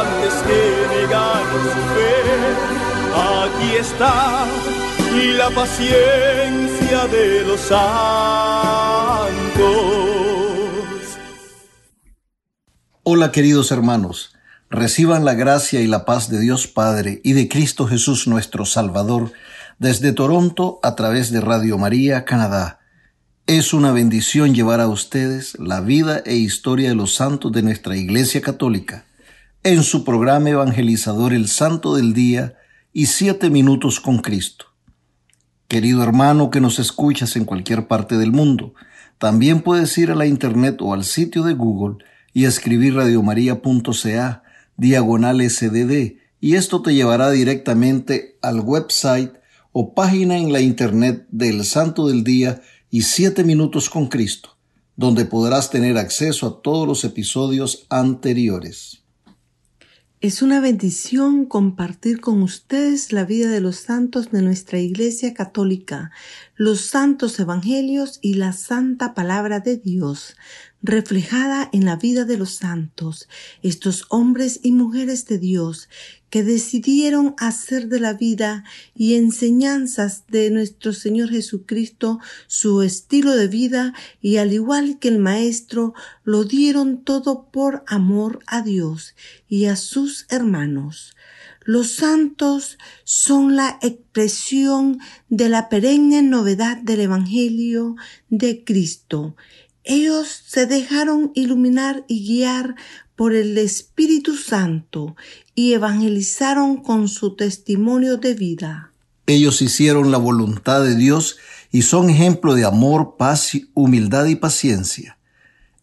antes que negar su fe. Aquí está la paciencia de los santos. Hola queridos hermanos, reciban la gracia y la paz de Dios Padre y de Cristo Jesús nuestro Salvador desde Toronto a través de Radio María, Canadá. Es una bendición llevar a ustedes la vida e historia de los santos de nuestra Iglesia Católica en su programa evangelizador El Santo del Día y Siete Minutos con Cristo. Querido hermano que nos escuchas en cualquier parte del mundo, también puedes ir a la internet o al sitio de Google y escribir radiomaria.ca diagonal sdd y esto te llevará directamente al website o página en la internet del Santo del Día y Siete Minutos con Cristo, donde podrás tener acceso a todos los episodios anteriores. Es una bendición compartir con ustedes la vida de los santos de nuestra Iglesia Católica, los santos evangelios y la santa palabra de Dios, reflejada en la vida de los santos, estos hombres y mujeres de Dios que decidieron hacer de la vida y enseñanzas de nuestro Señor Jesucristo su estilo de vida y al igual que el Maestro lo dieron todo por amor a Dios y a sus hermanos. Los santos son la expresión de la perenne novedad del Evangelio de Cristo. Ellos se dejaron iluminar y guiar por el Espíritu Santo y evangelizaron con su testimonio de vida. Ellos hicieron la voluntad de Dios y son ejemplo de amor, paz, humildad y paciencia.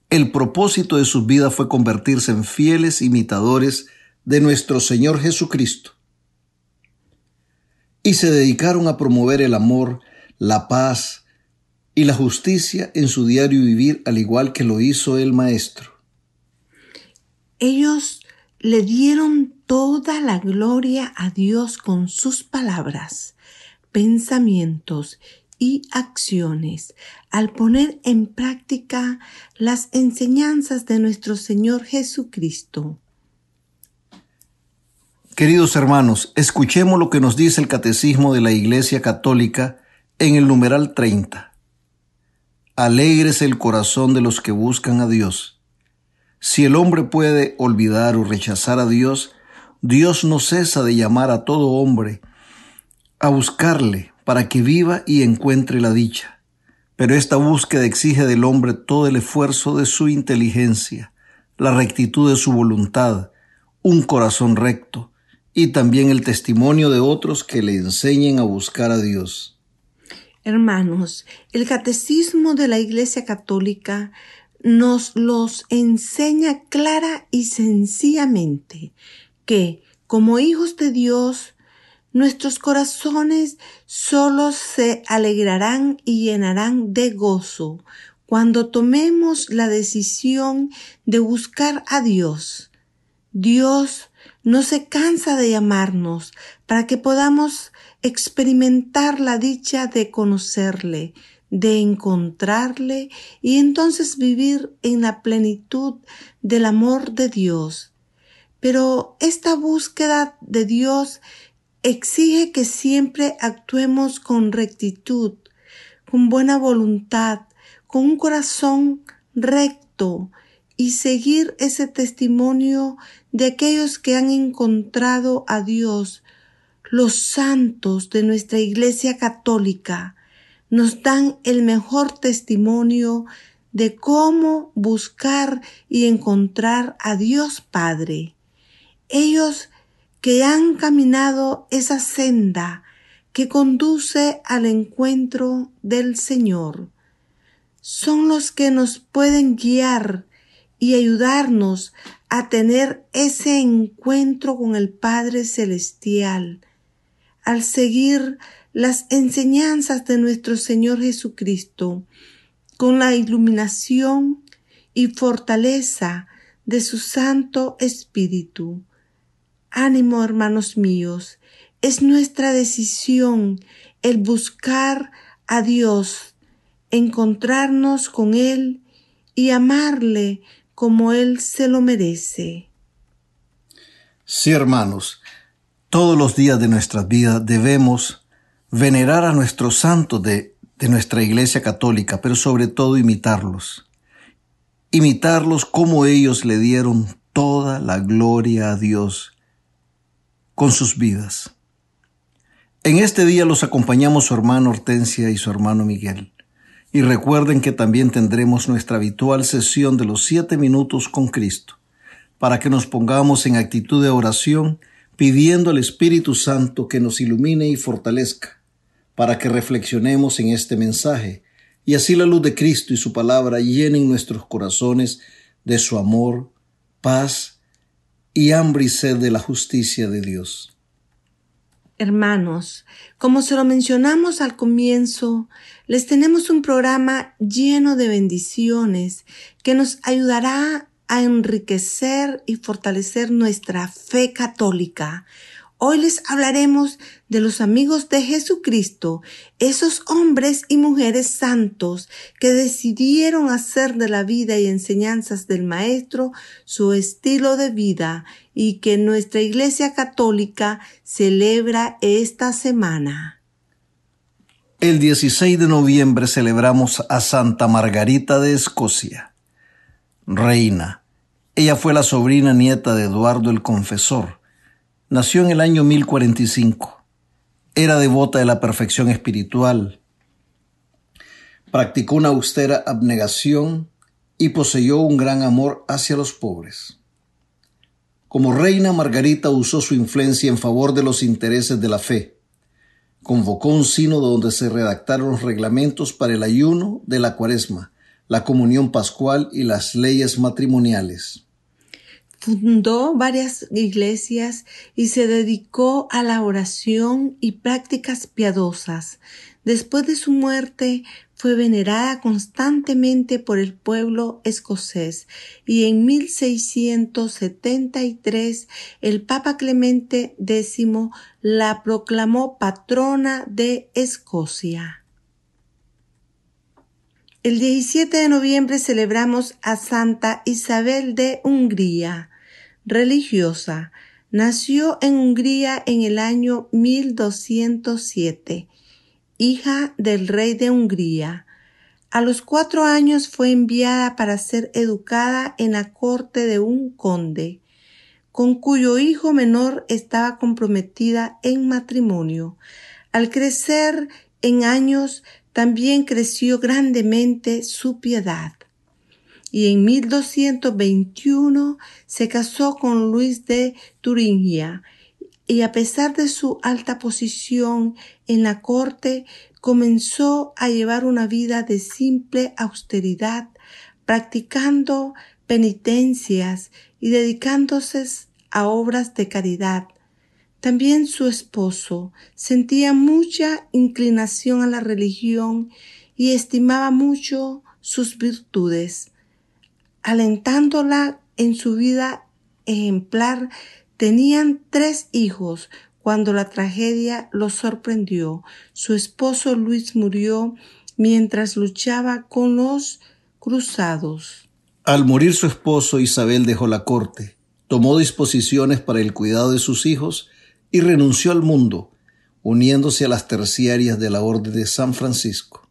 El propósito de sus vidas fue convertirse en fieles imitadores de nuestro Señor Jesucristo. Y se dedicaron a promover el amor, la paz y la justicia en su diario vivir al igual que lo hizo el Maestro. Ellos le dieron toda la gloria a Dios con sus palabras, pensamientos y acciones al poner en práctica las enseñanzas de nuestro Señor Jesucristo. Queridos hermanos, escuchemos lo que nos dice el Catecismo de la Iglesia Católica en el numeral 30. Alegres el corazón de los que buscan a Dios si el hombre puede olvidar o rechazar a Dios, Dios no cesa de llamar a todo hombre a buscarle para que viva y encuentre la dicha. Pero esta búsqueda exige del hombre todo el esfuerzo de su inteligencia, la rectitud de su voluntad, un corazón recto y también el testimonio de otros que le enseñen a buscar a Dios. Hermanos, el catecismo de la Iglesia Católica nos los enseña clara y sencillamente que, como hijos de Dios, nuestros corazones solo se alegrarán y llenarán de gozo cuando tomemos la decisión de buscar a Dios. Dios no se cansa de llamarnos para que podamos experimentar la dicha de conocerle, de encontrarle y entonces vivir en la plenitud del amor de Dios. Pero esta búsqueda de Dios exige que siempre actuemos con rectitud, con buena voluntad, con un corazón recto, y seguir ese testimonio de aquellos que han encontrado a Dios. Los santos de nuestra Iglesia Católica nos dan el mejor testimonio de cómo buscar y encontrar a Dios Padre. Ellos que han caminado esa senda que conduce al encuentro del Señor, son los que nos pueden guiar y ayudarnos a tener ese encuentro con el Padre Celestial, al seguir las enseñanzas de nuestro Señor Jesucristo, con la iluminación y fortaleza de su Santo Espíritu. Ánimo, hermanos míos, es nuestra decisión el buscar a Dios, encontrarnos con Él y amarle como Él se lo merece. Sí, hermanos, todos los días de nuestra vida debemos venerar a nuestros santos de, de nuestra Iglesia Católica, pero sobre todo imitarlos. Imitarlos como ellos le dieron toda la gloria a Dios con sus vidas. En este día los acompañamos su hermano Hortensia y su hermano Miguel. Y recuerden que también tendremos nuestra habitual sesión de los siete minutos con Cristo, para que nos pongamos en actitud de oración pidiendo al Espíritu Santo que nos ilumine y fortalezca, para que reflexionemos en este mensaje y así la luz de Cristo y su palabra llenen nuestros corazones de su amor, paz y hambre y sed de la justicia de Dios. Hermanos, como se lo mencionamos al comienzo, les tenemos un programa lleno de bendiciones que nos ayudará a enriquecer y fortalecer nuestra fe católica. Hoy les hablaremos de los amigos de Jesucristo, esos hombres y mujeres santos que decidieron hacer de la vida y enseñanzas del Maestro su estilo de vida y que nuestra Iglesia Católica celebra esta semana. El 16 de noviembre celebramos a Santa Margarita de Escocia, reina. Ella fue la sobrina nieta de Eduardo el Confesor. Nació en el año 1045. Era devota de la perfección espiritual. Practicó una austera abnegación y poseyó un gran amor hacia los pobres. Como reina, Margarita usó su influencia en favor de los intereses de la fe convocó un sínodo donde se redactaron los reglamentos para el ayuno de la cuaresma, la comunión pascual y las leyes matrimoniales. Fundó varias iglesias y se dedicó a la oración y prácticas piadosas. Después de su muerte fue venerada constantemente por el pueblo escocés y en 1673 el Papa Clemente X la proclamó patrona de Escocia. El 17 de noviembre celebramos a Santa Isabel de Hungría, religiosa. Nació en Hungría en el año 1207 hija del rey de Hungría. A los cuatro años fue enviada para ser educada en la corte de un conde, con cuyo hijo menor estaba comprometida en matrimonio. Al crecer en años, también creció grandemente su piedad. Y en 1221 se casó con Luis de Turingia, y a pesar de su alta posición en la corte, comenzó a llevar una vida de simple austeridad, practicando penitencias y dedicándose a obras de caridad. También su esposo sentía mucha inclinación a la religión y estimaba mucho sus virtudes, alentándola en su vida ejemplar Tenían tres hijos cuando la tragedia los sorprendió. Su esposo Luis murió mientras luchaba con los cruzados. Al morir su esposo, Isabel dejó la corte, tomó disposiciones para el cuidado de sus hijos y renunció al mundo, uniéndose a las terciarias de la Orden de San Francisco.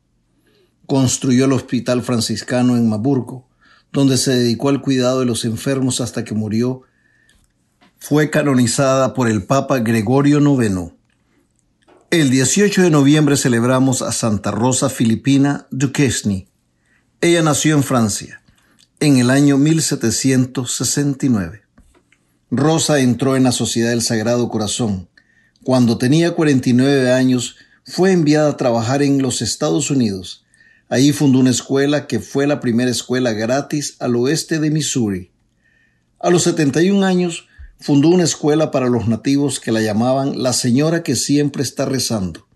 Construyó el Hospital Franciscano en Maburgo, donde se dedicó al cuidado de los enfermos hasta que murió, fue canonizada por el Papa Gregorio IX. El 18 de noviembre celebramos a Santa Rosa Filipina Duquesne. Ella nació en Francia en el año 1769. Rosa entró en la Sociedad del Sagrado Corazón. Cuando tenía 49 años, fue enviada a trabajar en los Estados Unidos. Allí fundó una escuela que fue la primera escuela gratis al oeste de Missouri. A los 71 años, fundó una escuela para los nativos que la llamaban la señora que siempre está rezando.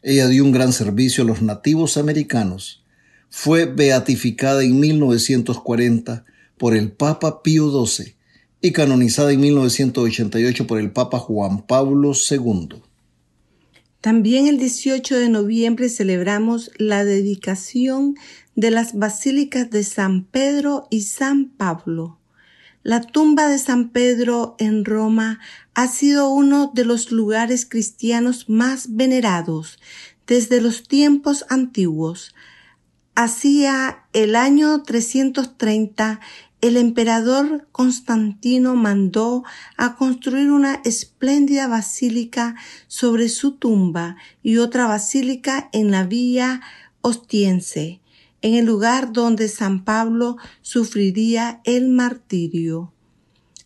Ella dio un gran servicio a los nativos americanos. Fue beatificada en 1940 por el Papa Pío XII y canonizada en 1988 por el Papa Juan Pablo II. También el 18 de noviembre celebramos la dedicación de las basílicas de San Pedro y San Pablo. La tumba de San Pedro en Roma ha sido uno de los lugares cristianos más venerados desde los tiempos antiguos. Hacia el año 330, el emperador Constantino mandó a construir una espléndida basílica sobre su tumba y otra basílica en la vía Ostiense en el lugar donde San Pablo sufriría el martirio.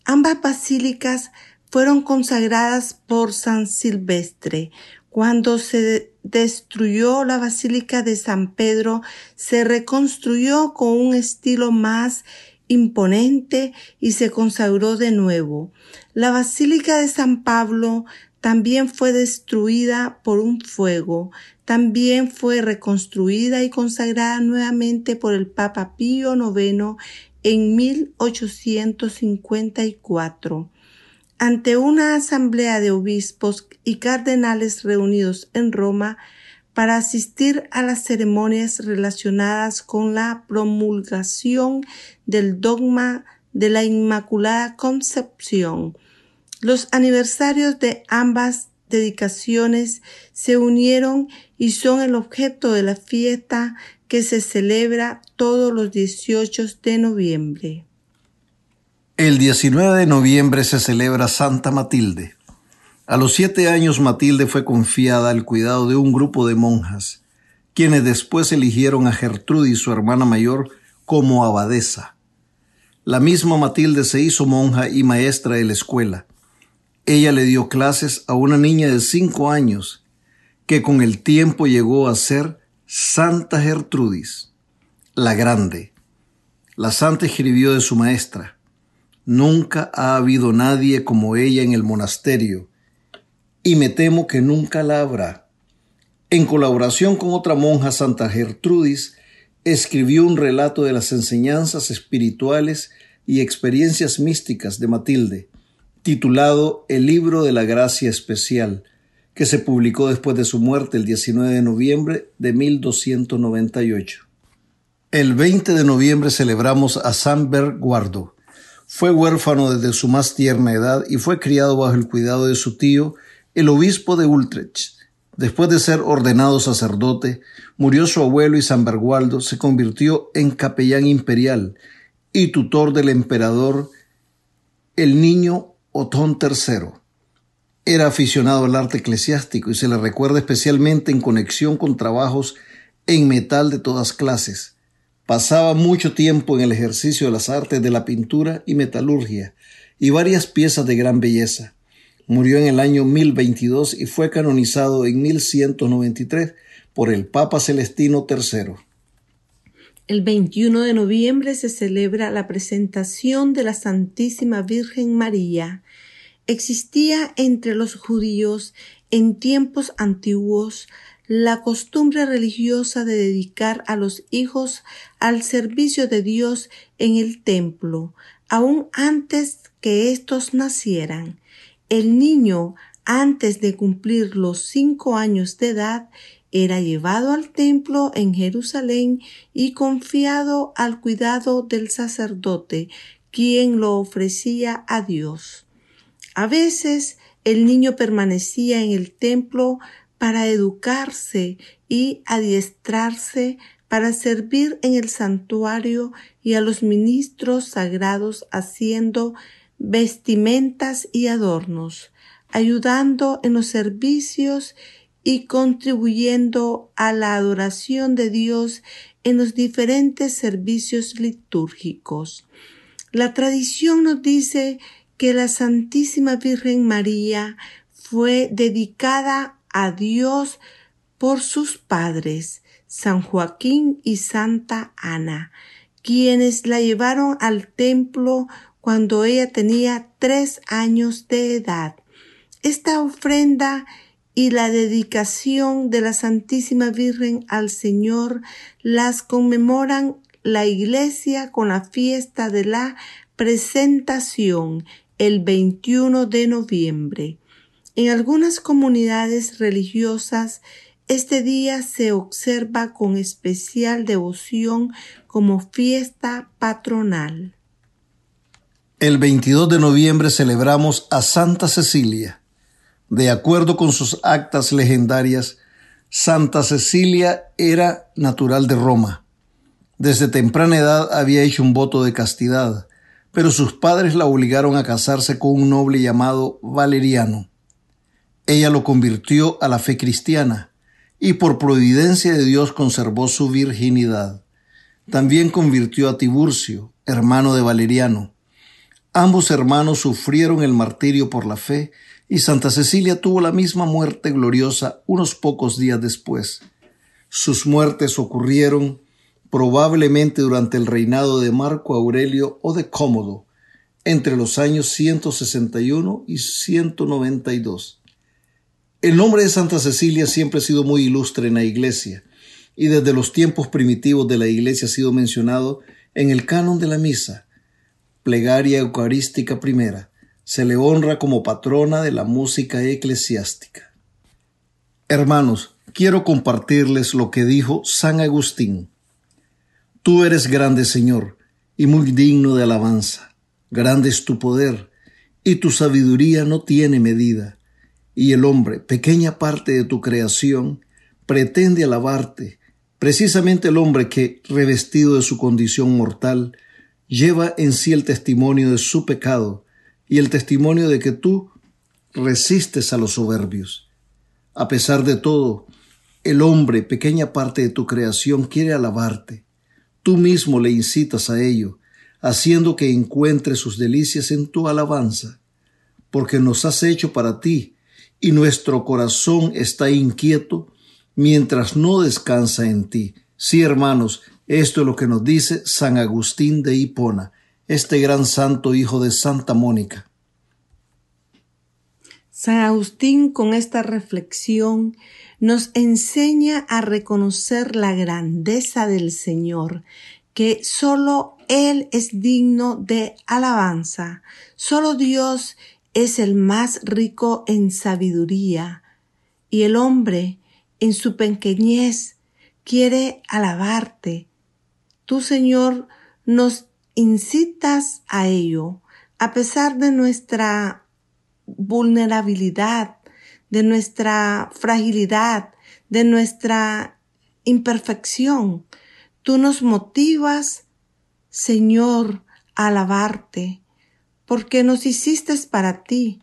Ambas basílicas fueron consagradas por San Silvestre. Cuando se destruyó la Basílica de San Pedro, se reconstruyó con un estilo más imponente y se consagró de nuevo. La Basílica de San Pablo también fue destruida por un fuego, también fue reconstruida y consagrada nuevamente por el Papa Pío IX en 1854. Ante una asamblea de obispos y cardenales reunidos en Roma para asistir a las ceremonias relacionadas con la promulgación del dogma de la Inmaculada Concepción, los aniversarios de ambas dedicaciones se unieron y son el objeto de la fiesta que se celebra todos los 18 de noviembre. El 19 de noviembre se celebra Santa Matilde. A los siete años Matilde fue confiada al cuidado de un grupo de monjas, quienes después eligieron a Gertrudis, su hermana mayor, como abadesa. La misma Matilde se hizo monja y maestra de la escuela. Ella le dio clases a una niña de cinco años que con el tiempo llegó a ser Santa Gertrudis, la Grande. La santa escribió de su maestra, Nunca ha habido nadie como ella en el monasterio, y me temo que nunca la habrá. En colaboración con otra monja, Santa Gertrudis, escribió un relato de las enseñanzas espirituales y experiencias místicas de Matilde, titulado El libro de la gracia especial, que se publicó después de su muerte el 19 de noviembre de 1298. El 20 de noviembre celebramos a San Berguardo. Fue huérfano desde su más tierna edad y fue criado bajo el cuidado de su tío, el obispo de Utrecht. Después de ser ordenado sacerdote, murió su abuelo y San Berguardo se convirtió en capellán imperial y tutor del emperador el niño Otón III. Era aficionado al arte eclesiástico y se le recuerda especialmente en conexión con trabajos en metal de todas clases. Pasaba mucho tiempo en el ejercicio de las artes de la pintura y metalurgia y varias piezas de gran belleza. Murió en el año 1022 y fue canonizado en 1193 por el Papa Celestino III. El 21 de noviembre se celebra la presentación de la Santísima Virgen María. Existía entre los judíos en tiempos antiguos la costumbre religiosa de dedicar a los hijos al servicio de Dios en el templo, aun antes que éstos nacieran. El niño, antes de cumplir los cinco años de edad, era llevado al templo en Jerusalén y confiado al cuidado del sacerdote, quien lo ofrecía a Dios. A veces el niño permanecía en el templo para educarse y adiestrarse para servir en el santuario y a los ministros sagrados haciendo vestimentas y adornos, ayudando en los servicios y contribuyendo a la adoración de Dios en los diferentes servicios litúrgicos. La tradición nos dice que la Santísima Virgen María fue dedicada a Dios por sus padres, San Joaquín y Santa Ana, quienes la llevaron al templo cuando ella tenía tres años de edad. Esta ofrenda y la dedicación de la Santísima Virgen al Señor las conmemoran la Iglesia con la fiesta de la presentación el 21 de noviembre. En algunas comunidades religiosas este día se observa con especial devoción como fiesta patronal. El 22 de noviembre celebramos a Santa Cecilia. De acuerdo con sus actas legendarias, Santa Cecilia era natural de Roma. Desde temprana edad había hecho un voto de castidad, pero sus padres la obligaron a casarse con un noble llamado Valeriano. Ella lo convirtió a la fe cristiana y por providencia de Dios conservó su virginidad. También convirtió a Tiburcio, hermano de Valeriano. Ambos hermanos sufrieron el martirio por la fe y Santa Cecilia tuvo la misma muerte gloriosa unos pocos días después. Sus muertes ocurrieron probablemente durante el reinado de Marco Aurelio o de Cómodo, entre los años 161 y 192. El nombre de Santa Cecilia siempre ha sido muy ilustre en la Iglesia, y desde los tiempos primitivos de la Iglesia ha sido mencionado en el canon de la misa, plegaria eucarística primera, se le honra como patrona de la música eclesiástica. Hermanos, quiero compartirles lo que dijo San Agustín. Tú eres grande, Señor, y muy digno de alabanza. Grande es tu poder, y tu sabiduría no tiene medida. Y el hombre, pequeña parte de tu creación, pretende alabarte, precisamente el hombre que, revestido de su condición mortal, lleva en sí el testimonio de su pecado, y el testimonio de que tú resistes a los soberbios. A pesar de todo, el hombre, pequeña parte de tu creación, quiere alabarte. Tú mismo le incitas a ello, haciendo que encuentre sus delicias en tu alabanza, porque nos has hecho para ti, y nuestro corazón está inquieto mientras no descansa en ti. Sí, hermanos, esto es lo que nos dice San Agustín de Hipona, este gran santo hijo de Santa Mónica. San Agustín con esta reflexión nos enseña a reconocer la grandeza del Señor, que solo Él es digno de alabanza, solo Dios es el más rico en sabiduría, y el hombre, en su pequeñez, quiere alabarte. Tú, Señor, nos incitas a ello, a pesar de nuestra vulnerabilidad, de nuestra fragilidad, de nuestra imperfección. Tú nos motivas, Señor, a alabarte, porque nos hiciste para ti.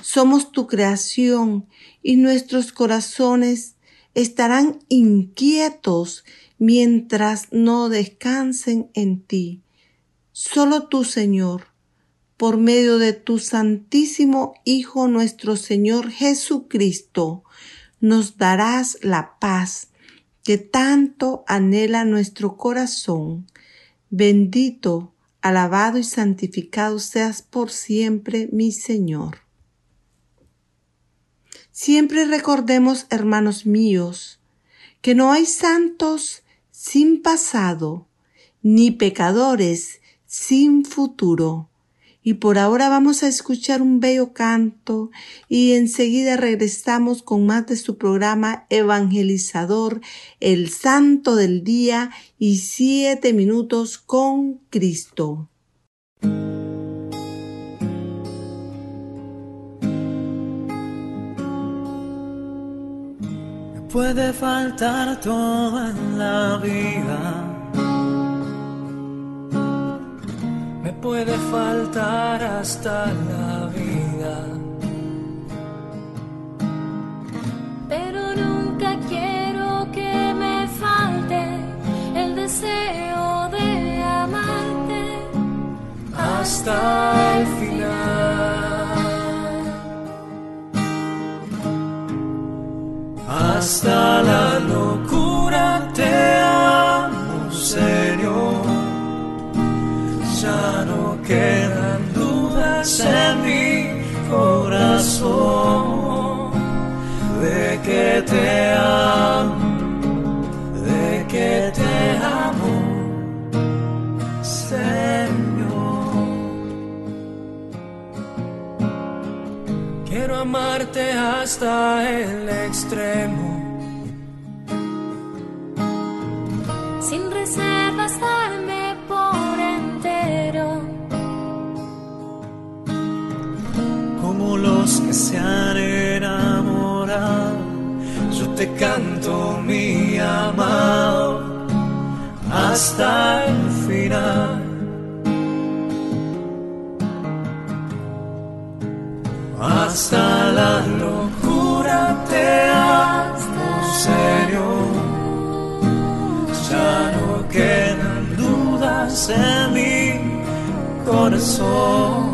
Somos tu creación y nuestros corazones estarán inquietos mientras no descansen en ti. Solo tú, Señor, por medio de tu Santísimo Hijo nuestro Señor Jesucristo, nos darás la paz que tanto anhela nuestro corazón. Bendito, alabado y santificado seas por siempre, mi Señor. Siempre recordemos, hermanos míos, que no hay santos sin pasado, ni pecadores sin futuro. Y por ahora vamos a escuchar un bello canto y enseguida regresamos con más de su programa evangelizador, el santo del día y siete minutos con Cristo. Puede faltar toda la vida. Me puede faltar hasta la vida. Pero nunca quiero que me falte el deseo de amarte hasta hasta la locura te amo, Señor. Ya no quedan dudas en mi corazón de que te amo, de que te amo, Señor. Quiero amarte hasta el extremo se han enamorado, yo te canto mi amado hasta el final. Hasta la locura te amo, Señor. Ya no quedan dudas en mi corazón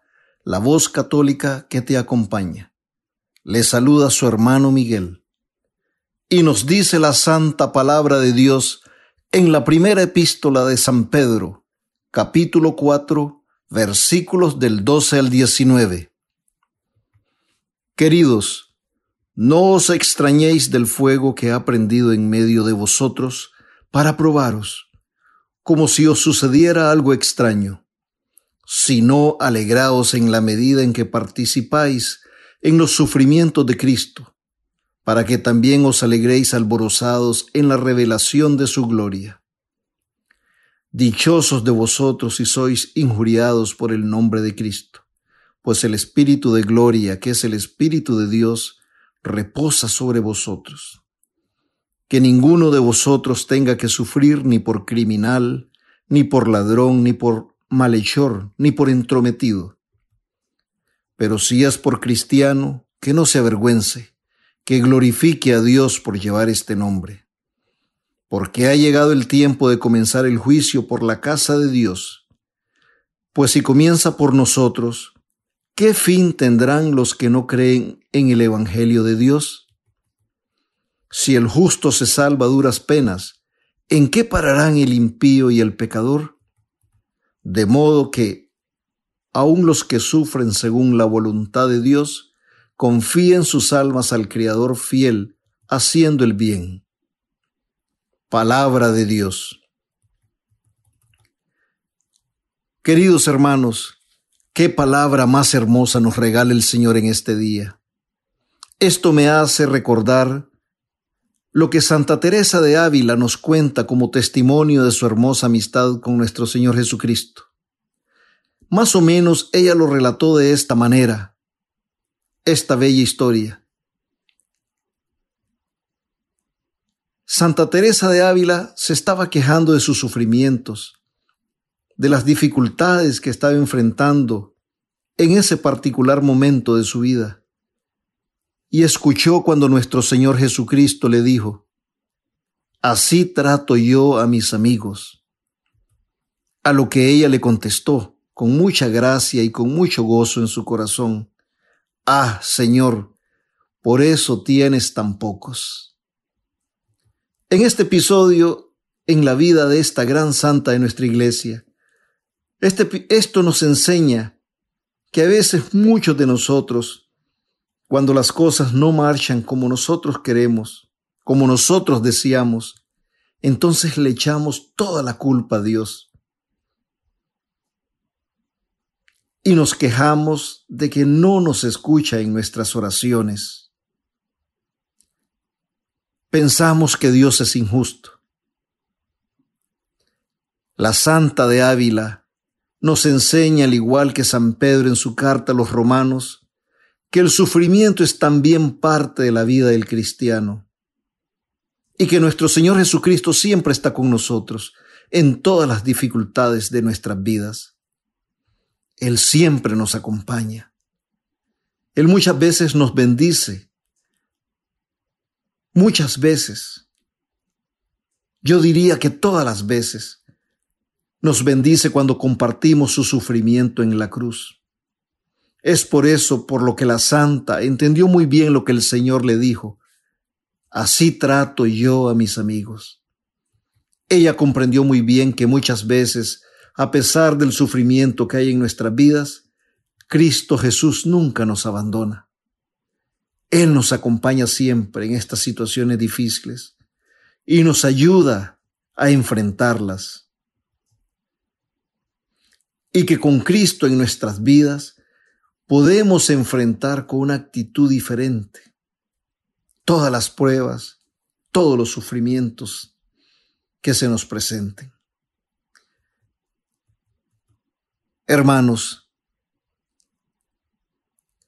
la voz católica que te acompaña. Le saluda su hermano Miguel. Y nos dice la santa palabra de Dios en la primera epístola de San Pedro, capítulo 4, versículos del 12 al 19. Queridos, no os extrañéis del fuego que ha prendido en medio de vosotros para probaros, como si os sucediera algo extraño, sino alegraos en la medida en que participáis en los sufrimientos de Cristo para que también os alegréis alborozados en la revelación de su gloria. Dichosos de vosotros si sois injuriados por el nombre de Cristo, pues el Espíritu de gloria, que es el Espíritu de Dios, reposa sobre vosotros. Que ninguno de vosotros tenga que sufrir ni por criminal, ni por ladrón, ni por malhechor, ni por entrometido. Pero si es por cristiano, que no se avergüence, que glorifique a Dios por llevar este nombre, porque ha llegado el tiempo de comenzar el juicio por la casa de Dios. Pues si comienza por nosotros, ¿qué fin tendrán los que no creen en el Evangelio de Dios? Si el justo se salva a duras penas, ¿en qué pararán el impío y el pecador? De modo que, aun los que sufren según la voluntad de Dios, confíen sus almas al Creador fiel, haciendo el bien. Palabra de Dios. Queridos hermanos, qué palabra más hermosa nos regala el Señor en este día. Esto me hace recordar lo que Santa Teresa de Ávila nos cuenta como testimonio de su hermosa amistad con nuestro Señor Jesucristo. Más o menos ella lo relató de esta manera. esta bella historia. Santa Teresa de Ávila se estaba quejando de sus sufrimientos, de las dificultades que estaba enfrentando en ese particular momento de su vida. Y escuchó cuando nuestro Señor Jesucristo le dijo, Así trato yo a mis amigos. A lo que ella le contestó, con mucha gracia y con mucho gozo en su corazón, Ah, Señor, por eso tienes tan pocos. En este episodio, en la vida de esta gran santa de nuestra iglesia, este, esto nos enseña que a veces muchos de nosotros, cuando las cosas no marchan como nosotros queremos, como nosotros deseamos, entonces le echamos toda la culpa a Dios. Y nos quejamos de que no nos escucha en nuestras oraciones pensamos que Dios es injusto. La Santa de Ávila nos enseña, al igual que San Pedro en su carta a los romanos, que el sufrimiento es también parte de la vida del cristiano y que nuestro Señor Jesucristo siempre está con nosotros en todas las dificultades de nuestras vidas. Él siempre nos acompaña. Él muchas veces nos bendice Muchas veces, yo diría que todas las veces, nos bendice cuando compartimos su sufrimiento en la cruz. Es por eso por lo que la santa entendió muy bien lo que el Señor le dijo. Así trato yo a mis amigos. Ella comprendió muy bien que muchas veces, a pesar del sufrimiento que hay en nuestras vidas, Cristo Jesús nunca nos abandona. Él nos acompaña siempre en estas situaciones difíciles y nos ayuda a enfrentarlas. Y que con Cristo en nuestras vidas podemos enfrentar con una actitud diferente todas las pruebas, todos los sufrimientos que se nos presenten. Hermanos,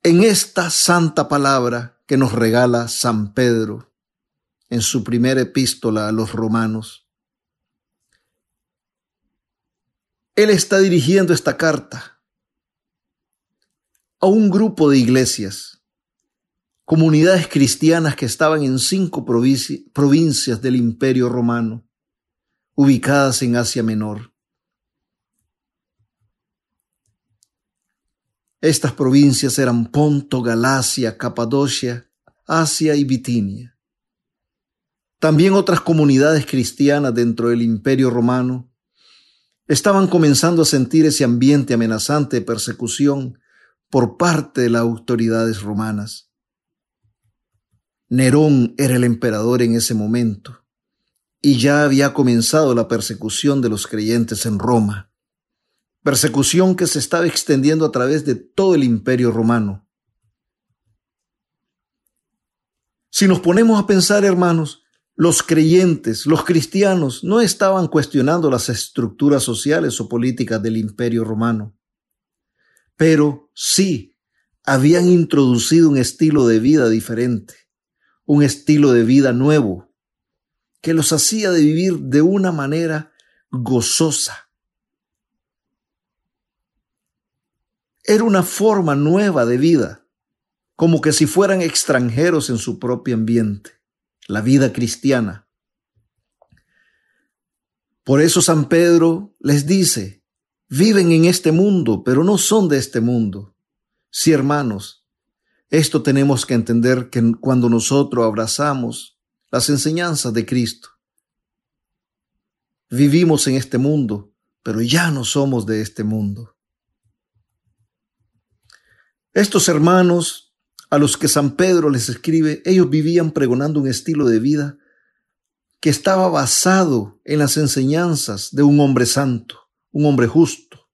en esta santa palabra que nos regala San Pedro en su primera epístola a los romanos. Él está dirigiendo esta carta a un grupo de iglesias, comunidades cristianas que estaban en cinco provincias del imperio romano, ubicadas en Asia Menor. Estas provincias eran Ponto, Galacia, Capadocia, Asia y Bitinia. También otras comunidades cristianas dentro del imperio romano estaban comenzando a sentir ese ambiente amenazante de persecución por parte de las autoridades romanas. Nerón era el emperador en ese momento y ya había comenzado la persecución de los creyentes en Roma persecución que se estaba extendiendo a través de todo el imperio romano. Si nos ponemos a pensar, hermanos, los creyentes, los cristianos, no estaban cuestionando las estructuras sociales o políticas del imperio romano, pero sí habían introducido un estilo de vida diferente, un estilo de vida nuevo, que los hacía de vivir de una manera gozosa, Era una forma nueva de vida, como que si fueran extranjeros en su propio ambiente, la vida cristiana. Por eso San Pedro les dice, viven en este mundo, pero no son de este mundo. Sí, hermanos, esto tenemos que entender que cuando nosotros abrazamos las enseñanzas de Cristo, vivimos en este mundo, pero ya no somos de este mundo. Estos hermanos a los que San Pedro les escribe, ellos vivían pregonando un estilo de vida que estaba basado en las enseñanzas de un hombre santo, un hombre justo,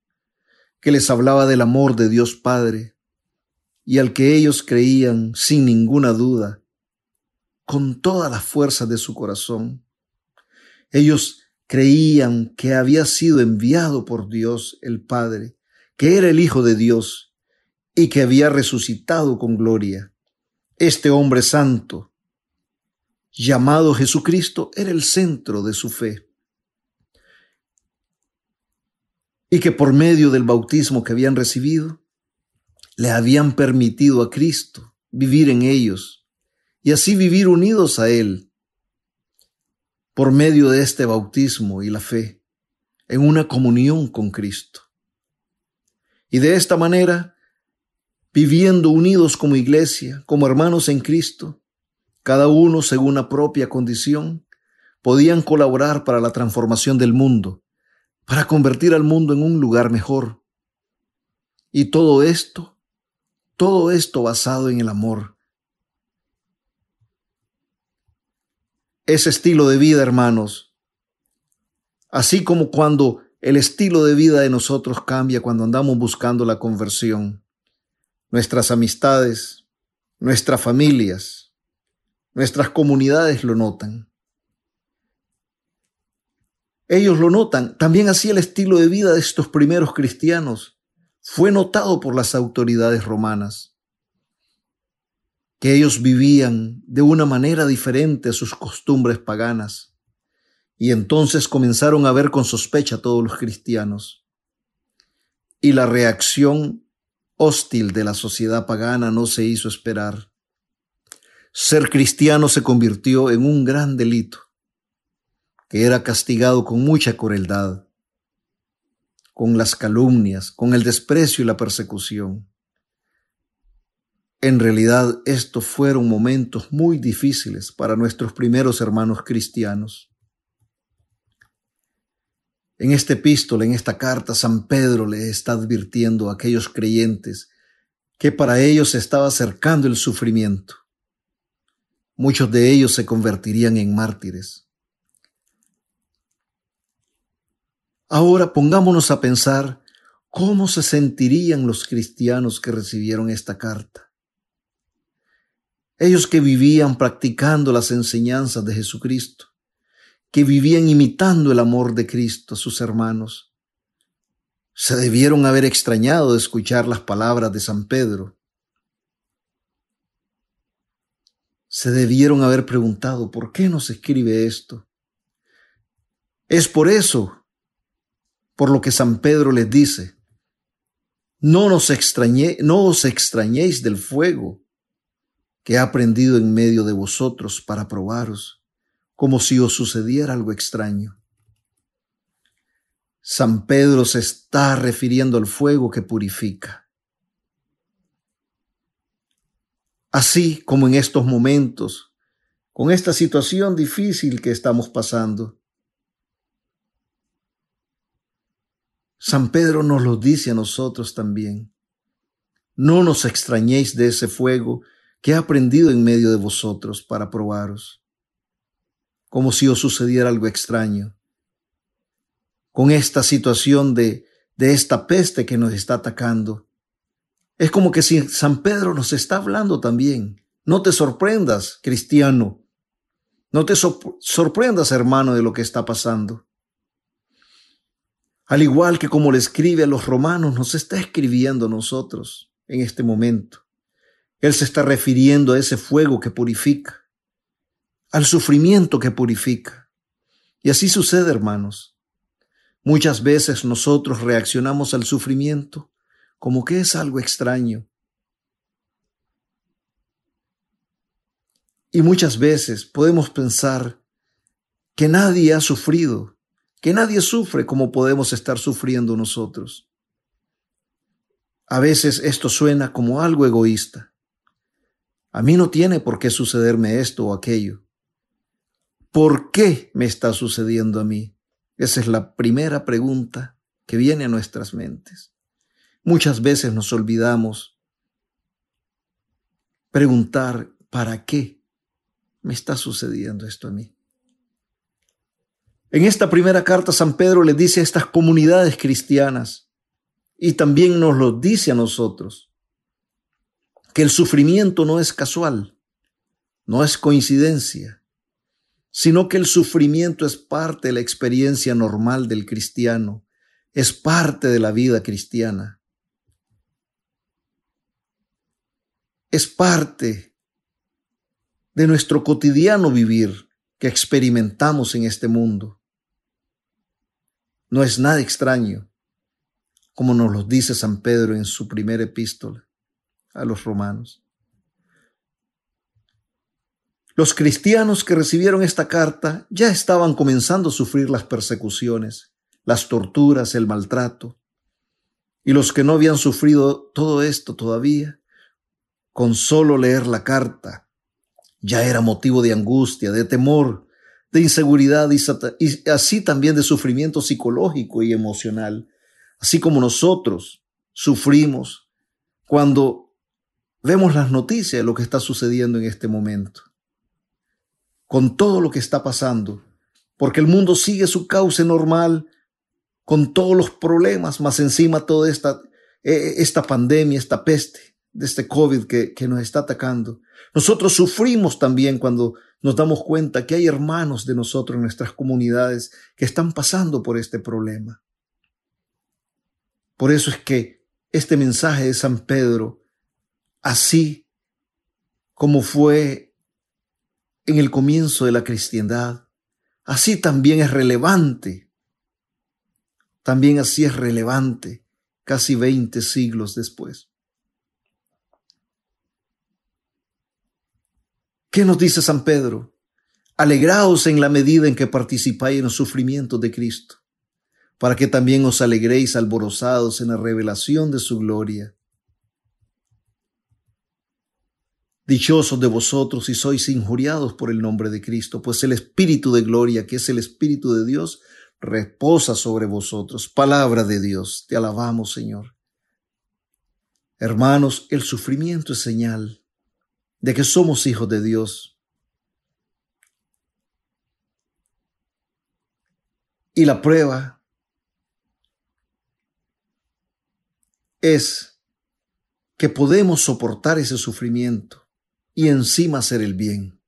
que les hablaba del amor de Dios Padre y al que ellos creían sin ninguna duda, con toda la fuerza de su corazón. Ellos creían que había sido enviado por Dios el Padre, que era el Hijo de Dios y que había resucitado con gloria. Este hombre santo, llamado Jesucristo, era el centro de su fe. Y que por medio del bautismo que habían recibido, le habían permitido a Cristo vivir en ellos y así vivir unidos a Él por medio de este bautismo y la fe en una comunión con Cristo. Y de esta manera, viviendo unidos como iglesia, como hermanos en Cristo, cada uno según la propia condición, podían colaborar para la transformación del mundo, para convertir al mundo en un lugar mejor. Y todo esto, todo esto basado en el amor. Ese estilo de vida, hermanos, así como cuando el estilo de vida de nosotros cambia cuando andamos buscando la conversión. Nuestras amistades, nuestras familias, nuestras comunidades lo notan. Ellos lo notan. También así el estilo de vida de estos primeros cristianos fue notado por las autoridades romanas, que ellos vivían de una manera diferente a sus costumbres paganas y entonces comenzaron a ver con sospecha a todos los cristianos. Y la reacción hostil de la sociedad pagana no se hizo esperar. Ser cristiano se convirtió en un gran delito, que era castigado con mucha crueldad, con las calumnias, con el desprecio y la persecución. En realidad estos fueron momentos muy difíciles para nuestros primeros hermanos cristianos. En este epístola, en esta carta, San Pedro le está advirtiendo a aquellos creyentes que para ellos se estaba acercando el sufrimiento. Muchos de ellos se convertirían en mártires. Ahora pongámonos a pensar cómo se sentirían los cristianos que recibieron esta carta. Ellos que vivían practicando las enseñanzas de Jesucristo que vivían imitando el amor de Cristo a sus hermanos. Se debieron haber extrañado de escuchar las palabras de San Pedro. Se debieron haber preguntado, ¿por qué nos escribe esto? Es por eso, por lo que San Pedro les dice, no, nos extrañé, no os extrañéis del fuego que ha prendido en medio de vosotros para probaros como si os sucediera algo extraño. San Pedro se está refiriendo al fuego que purifica. Así como en estos momentos, con esta situación difícil que estamos pasando, San Pedro nos lo dice a nosotros también. No nos extrañéis de ese fuego que ha prendido en medio de vosotros para probaros como si os sucediera algo extraño. Con esta situación de, de esta peste que nos está atacando, es como que si San Pedro nos está hablando también. No te sorprendas, cristiano. No te sorprendas, hermano, de lo que está pasando. Al igual que como le escribe a los romanos, nos está escribiendo a nosotros en este momento. Él se está refiriendo a ese fuego que purifica al sufrimiento que purifica. Y así sucede, hermanos. Muchas veces nosotros reaccionamos al sufrimiento como que es algo extraño. Y muchas veces podemos pensar que nadie ha sufrido, que nadie sufre como podemos estar sufriendo nosotros. A veces esto suena como algo egoísta. A mí no tiene por qué sucederme esto o aquello. ¿Por qué me está sucediendo a mí? Esa es la primera pregunta que viene a nuestras mentes. Muchas veces nos olvidamos preguntar, ¿para qué me está sucediendo esto a mí? En esta primera carta San Pedro le dice a estas comunidades cristianas y también nos lo dice a nosotros, que el sufrimiento no es casual, no es coincidencia, sino que el sufrimiento es parte de la experiencia normal del cristiano, es parte de la vida cristiana. es parte de nuestro cotidiano vivir que experimentamos en este mundo. No es nada extraño, como nos lo dice San Pedro en su primera epístola a los romanos. Los cristianos que recibieron esta carta ya estaban comenzando a sufrir las persecuciones, las torturas, el maltrato. Y los que no habían sufrido todo esto todavía, con solo leer la carta, ya era motivo de angustia, de temor, de inseguridad y, así también de sufrimiento psicológico y emocional, así como nosotros sufrimos cuando vemos las noticias de lo que está sucediendo en este momento. Con todo lo que está pasando, porque el mundo sigue su cauce normal, con todos los problemas, más encima toda esta, eh, esta pandemia, esta peste de este COVID que, que nos está atacando. Nosotros sufrimos también cuando nos damos cuenta que hay hermanos de nosotros en nuestras comunidades que están pasando por este problema. Por eso es que este mensaje de San Pedro, así como fue en el comienzo de la cristiandad, así también es relevante. También así es relevante casi 20 siglos después. ¿Qué nos dice San Pedro? Alegraos en la medida en que participáis en los sufrimientos de Cristo, para que también os alegréis alborozados en la revelación de su gloria. Dichosos de vosotros si sois injuriados por el nombre de Cristo, pues el Espíritu de gloria, que es el Espíritu de Dios, reposa sobre vosotros. Palabra de Dios, te alabamos, Señor. Hermanos, el sufrimiento es señal de que somos hijos de Dios. Y la prueba es que podemos soportar ese sufrimiento y encima hacer el bien.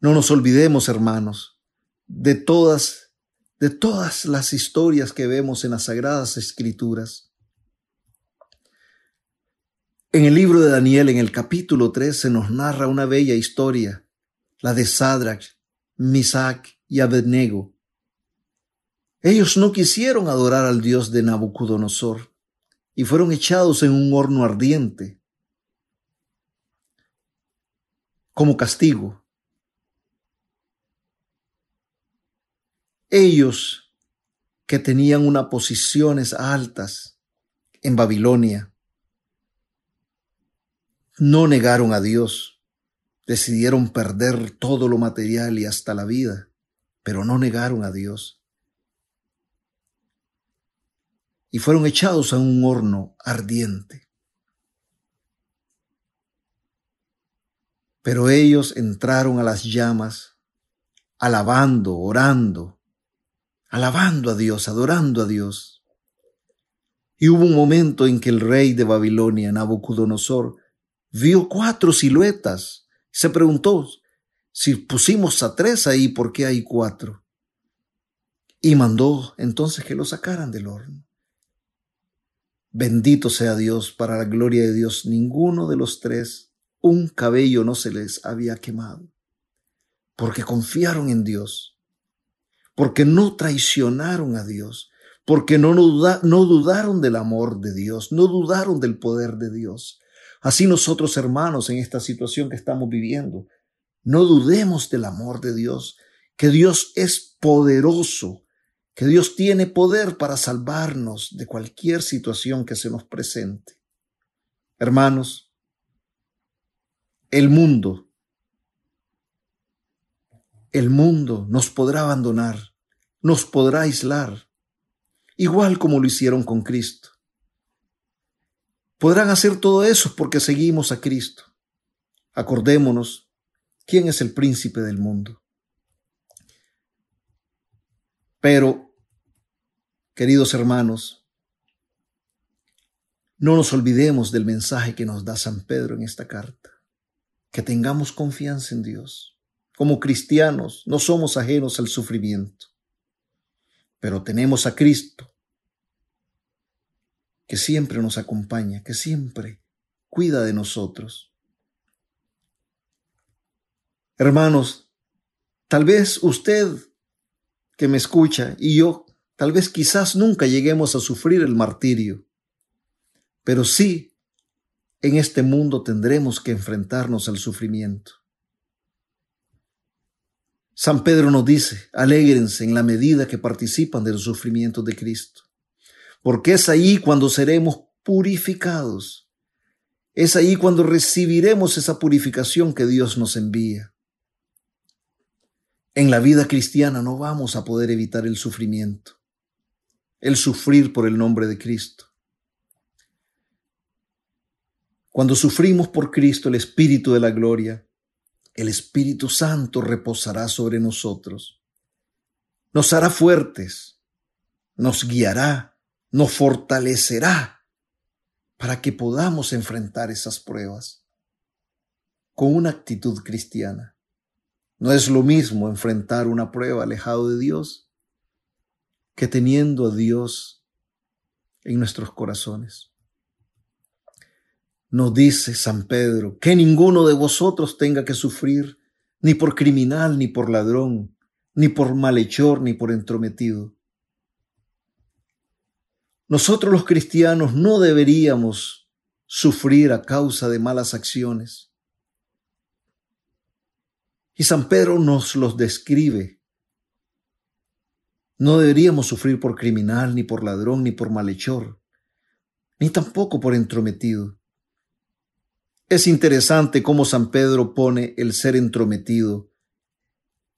No nos olvidemos, hermanos, de todas, de todas las historias que vemos en las sagradas escrituras. En el libro de Daniel, en el capítulo 3, se nos narra una bella historia, la de Sadrach, Misac y Abednego. Ellos no quisieron adorar al Dios de Nabucodonosor y fueron echados en un horno ardiente como castigo. Ellos que tenían unas posiciones altas en Babilonia no negaron a Dios, decidieron perder todo lo material y hasta la vida, pero no negaron a Dios. y fueron echados a un horno ardiente. Pero ellos entraron a las llamas, alabando, orando, alabando a Dios, adorando a Dios. Y hubo un momento en que el rey de Babilonia, Nabucodonosor, vio cuatro siluetas. Se preguntó, si pusimos a tres ahí, ¿por qué hay cuatro? Y mandó entonces que lo sacaran del horno. Bendito sea Dios, para la gloria de Dios, ninguno de los tres, un cabello no se les había quemado, porque confiaron en Dios, porque no traicionaron a Dios, porque no, no dudaron del amor de Dios, no dudaron del poder de Dios. Así nosotros, hermanos, en esta situación que estamos viviendo, no dudemos del amor de Dios, que Dios es poderoso que Dios tiene poder para salvarnos de cualquier situación que se nos presente. Hermanos, el mundo, el mundo nos podrá abandonar, nos podrá aislar, igual como lo hicieron con Cristo. Podrán hacer todo eso porque seguimos a Cristo. Acordémonos, ¿quién es el príncipe del mundo? Pero, queridos hermanos, no nos olvidemos del mensaje que nos da San Pedro en esta carta, que tengamos confianza en Dios. Como cristianos no somos ajenos al sufrimiento, pero tenemos a Cristo, que siempre nos acompaña, que siempre cuida de nosotros. Hermanos, tal vez usted que me escucha y yo, tal vez quizás nunca lleguemos a sufrir el martirio, pero sí en este mundo tendremos que enfrentarnos al sufrimiento. San Pedro nos dice, alégrense en la medida que participan del sufrimiento de Cristo, porque es ahí cuando seremos purificados, es ahí cuando recibiremos esa purificación que Dios nos envía. En la vida cristiana no vamos a poder evitar el sufrimiento, el sufrir por el nombre de Cristo. Cuando sufrimos por Cristo, el Espíritu de la gloria, el Espíritu Santo reposará sobre nosotros. Nos hará fuertes, nos guiará, nos fortalecerá para que podamos enfrentar esas pruebas con una actitud cristiana. No es lo mismo enfrentar una prueba alejado de Dios que teniendo a Dios en nuestros corazones. Nos dice San Pedro que ninguno de vosotros tenga que sufrir ni por criminal, ni por ladrón, ni por malhechor, ni por entrometido. Nosotros los cristianos no deberíamos sufrir a causa de malas acciones. Y San Pedro nos los describe. No deberíamos sufrir por criminal, ni por ladrón, ni por malhechor, ni tampoco por entrometido. Es interesante cómo San Pedro pone el ser entrometido,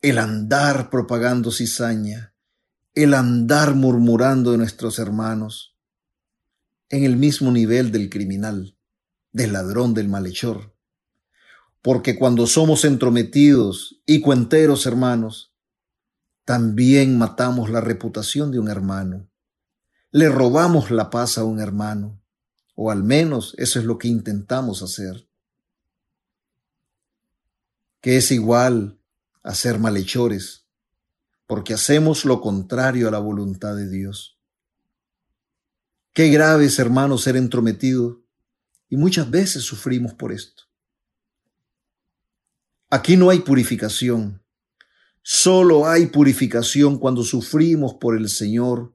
el andar propagando cizaña, el andar murmurando de nuestros hermanos, en el mismo nivel del criminal, del ladrón, del malhechor. Porque cuando somos entrometidos y cuenteros hermanos, también matamos la reputación de un hermano, le robamos la paz a un hermano, o al menos eso es lo que intentamos hacer. Que es igual a ser malhechores, porque hacemos lo contrario a la voluntad de Dios. Qué grave es, hermano, ser entrometido, y muchas veces sufrimos por esto. Aquí no hay purificación, solo hay purificación cuando sufrimos por el Señor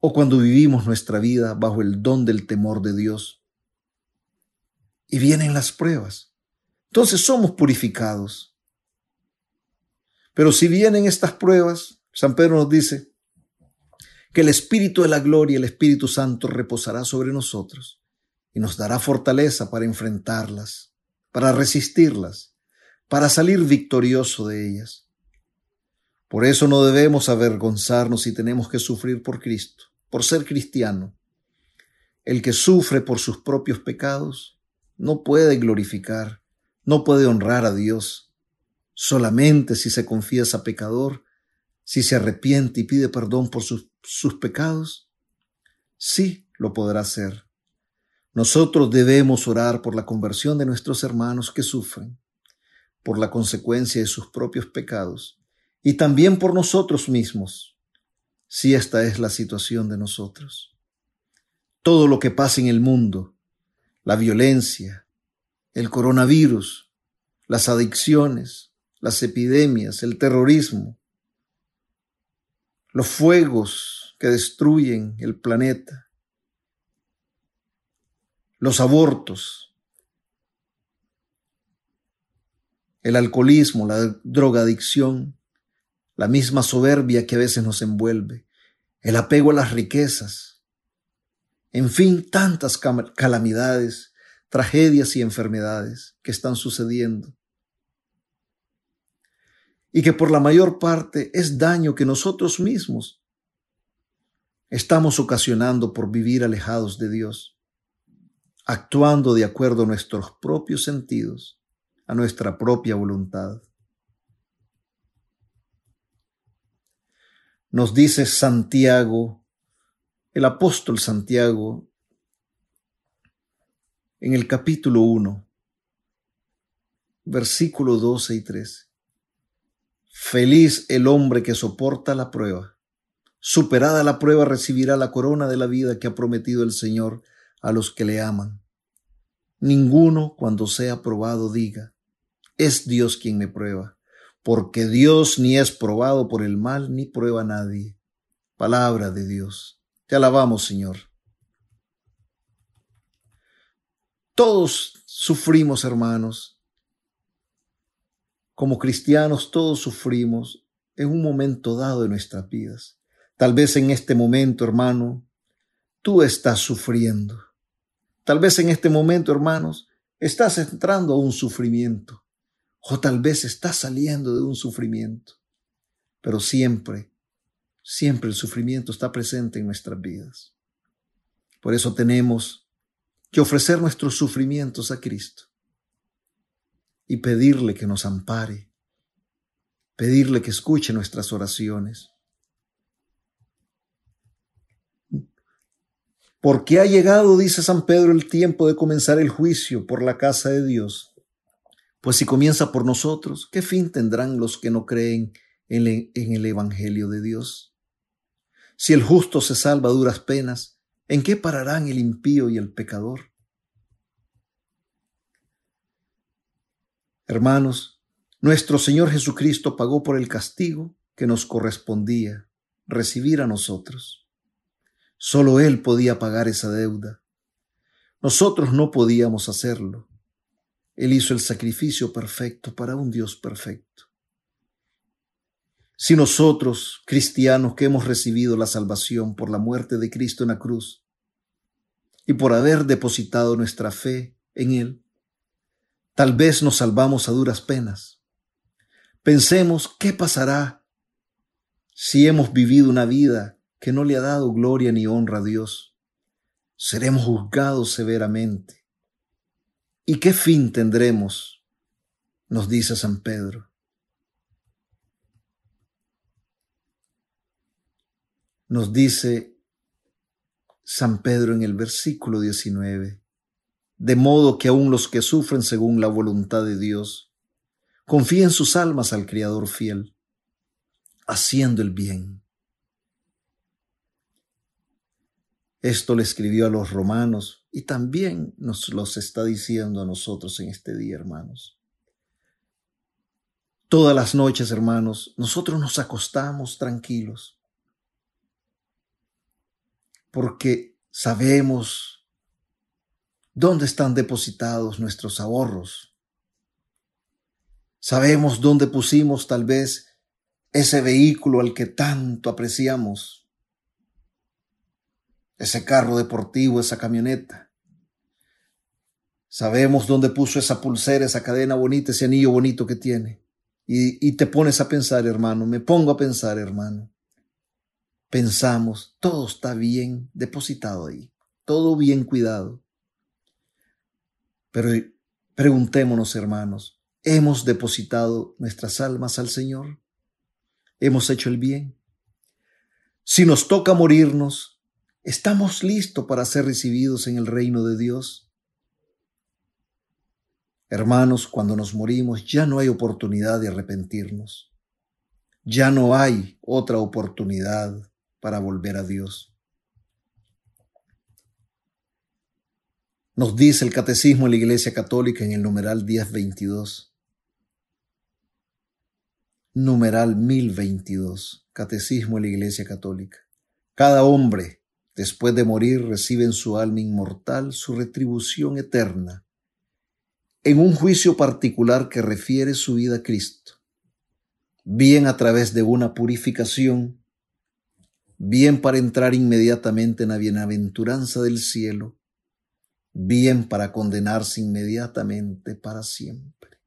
o cuando vivimos nuestra vida bajo el don del temor de Dios. Y vienen las pruebas. Entonces somos purificados. Pero si vienen estas pruebas, San Pedro nos dice que el Espíritu de la Gloria, el Espíritu Santo, reposará sobre nosotros y nos dará fortaleza para enfrentarlas, para resistirlas, para salir victorioso de ellas. Por eso no debemos avergonzarnos si tenemos que sufrir por Cristo por ser cristiano. El que sufre por sus propios pecados no puede glorificar, no puede honrar a Dios. Solamente si se confiesa pecador, si se arrepiente y pide perdón por sus, sus pecados, sí lo podrá hacer. Nosotros debemos orar por la conversión de nuestros hermanos que sufren, por la consecuencia de sus propios pecados y también por nosotros mismos si esta es la situación de nosotros. Todo lo que pasa en el mundo, la violencia, el coronavirus, las adicciones, las epidemias, el terrorismo, los fuegos que destruyen el planeta, los abortos, el alcoholismo, la drogadicción, la misma soberbia que a veces nos envuelve, el apego a las riquezas, en fin, tantas calamidades, tragedias y enfermedades que están sucediendo. Y que por la mayor parte es daño que nosotros mismos estamos ocasionando por vivir alejados de Dios, actuando de acuerdo a nuestros propios sentidos, a nuestra propia voluntad. nos dice Santiago, el apóstol Santiago, en el capítulo 1, versículo 12 y 13. Feliz el hombre que soporta la prueba, Superada la prueba, recibirá la corona de la vida que ha prometido el Señor a los que le aman. Ninguno, cuando sea probado, diga, es Dios quien me prueba, porque Dios ni es probado por el mal, ni prueba a nadie. Palabra de Dios. Te alabamos, Señor. Todos sufrimos, hermanos. Como cristianos, todos sufrimos en un momento dado de nuestras vidas. Tal vez en este momento, hermano, tú estás sufriendo. Tal vez en este momento, hermanos, estás entrando a un sufrimiento. O tal vez estás saliendo de un sufrimiento. Pero siempre, siempre el sufrimiento está presente en nuestras vidas. Por eso tenemos que ofrecer nuestros sufrimientos a Cristo y pedirle que nos ampare, pedirle que escuche nuestras oraciones Porque ha llegado, dice San Pedro, el tiempo de comenzar el juicio por la casa de Dios. Pues si comienza por nosotros, ¿qué fin tendrán los que no creen en el Evangelio de Dios? Si el justo se salva a duras penas, ¿en qué pararán el impío y el pecador? Hermanos, nuestro Señor Jesucristo pagó por el castigo que nos correspondía recibir a nosotros. Solo Él podía pagar esa deuda. Nosotros no podíamos hacerlo. Él hizo el sacrificio perfecto para un Dios perfecto. Si nosotros, cristianos que hemos recibido la salvación por la muerte de Cristo en la cruz y por haber depositado nuestra fe en Él, tal vez nos salvamos a duras penas. Pensemos qué pasará si hemos vivido una vida que no le ha dado gloria ni honra a Dios. Seremos juzgados severamente. ¿Y qué fin tendremos? Nos dice San Pedro. Nos dice San Pedro en el versículo 19, de modo que aun los que sufren según la voluntad de Dios, confíen sus almas al Criador fiel, haciendo el bien Esto le escribió a los romanos y también nos los está diciendo a nosotros en este día, hermanos. Todas las noches, hermanos, nosotros nos acostamos tranquilos porque sabemos dónde están depositados nuestros ahorros. Sabemos dónde pusimos tal vez ese vehículo al que tanto apreciamos ese carro deportivo, esa camioneta. Sabemos dónde puso esa pulsera, esa cadena bonita, ese anillo bonito que tiene. Y, y te pones a pensar, hermano, me pongo a pensar, hermano. Pensamos, todo está bien depositado ahí, todo bien cuidado. Pero preguntémonos, hermanos, ¿hemos depositado nuestras almas al Señor? ¿Hemos hecho el bien? Si nos toca morirnos, ¿Estamos listos para ser recibidos en el reino de Dios? Hermanos, cuando nos morimos ya no hay oportunidad de arrepentirnos. Ya no hay otra oportunidad para volver a Dios. Nos dice el Catecismo de la Iglesia Católica en el numeral 1022. Numeral 1022. Catecismo de la Iglesia Católica. Cada hombre Después de morir recibe en su alma inmortal su retribución eterna, en un juicio particular que refiere su vida a Cristo, bien a través de una purificación, bien para entrar inmediatamente en la bienaventuranza del cielo, bien para condenarse inmediatamente para siempre.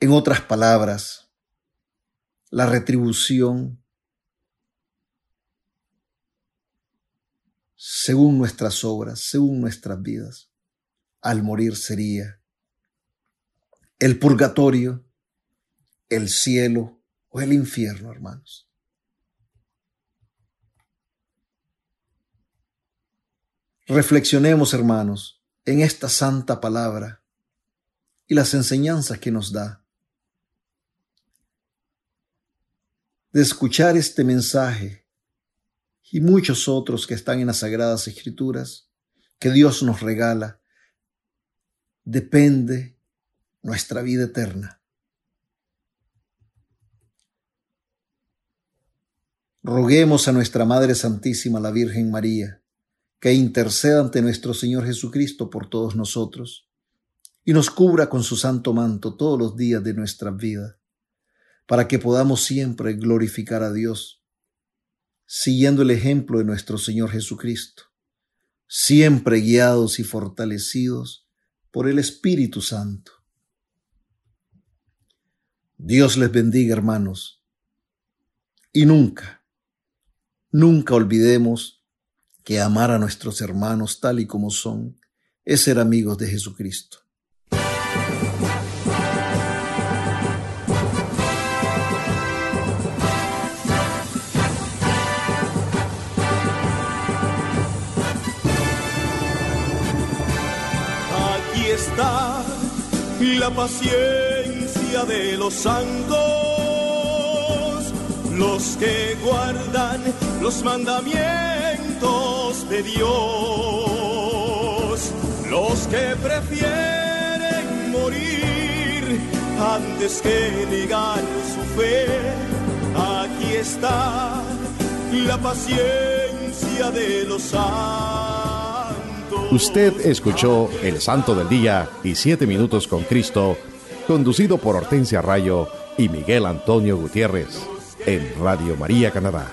En otras palabras, la retribución según nuestras obras, según nuestras vidas, al morir sería el purgatorio, el cielo o el infierno, hermanos. Reflexionemos, hermanos, en esta santa palabra y las enseñanzas que nos da. de escuchar este mensaje y muchos otros que están en las Sagradas Escrituras que Dios nos regala, depende nuestra vida eterna. Roguemos a nuestra Madre Santísima, la Virgen María, que interceda ante nuestro Señor Jesucristo por todos nosotros y nos cubra con su santo manto todos los días de nuestra vida, para que podamos siempre glorificar a Dios, siguiendo el ejemplo de nuestro Señor Jesucristo, siempre guiados y fortalecidos por el Espíritu Santo. Dios les bendiga, hermanos, y nunca, nunca olvidemos que amar a nuestros hermanos tal y como son es ser amigos de Jesucristo. la paciencia de los santos, los que guardan los mandamientos de Dios, los que prefieren morir antes que negar su fe. Aquí está la paciencia de los santos. Usted escuchó El Santo del Día y Siete Minutos con Cristo, conducido por Hortensia Rayo y Miguel Antonio Gutiérrez, en Radio María Canadá,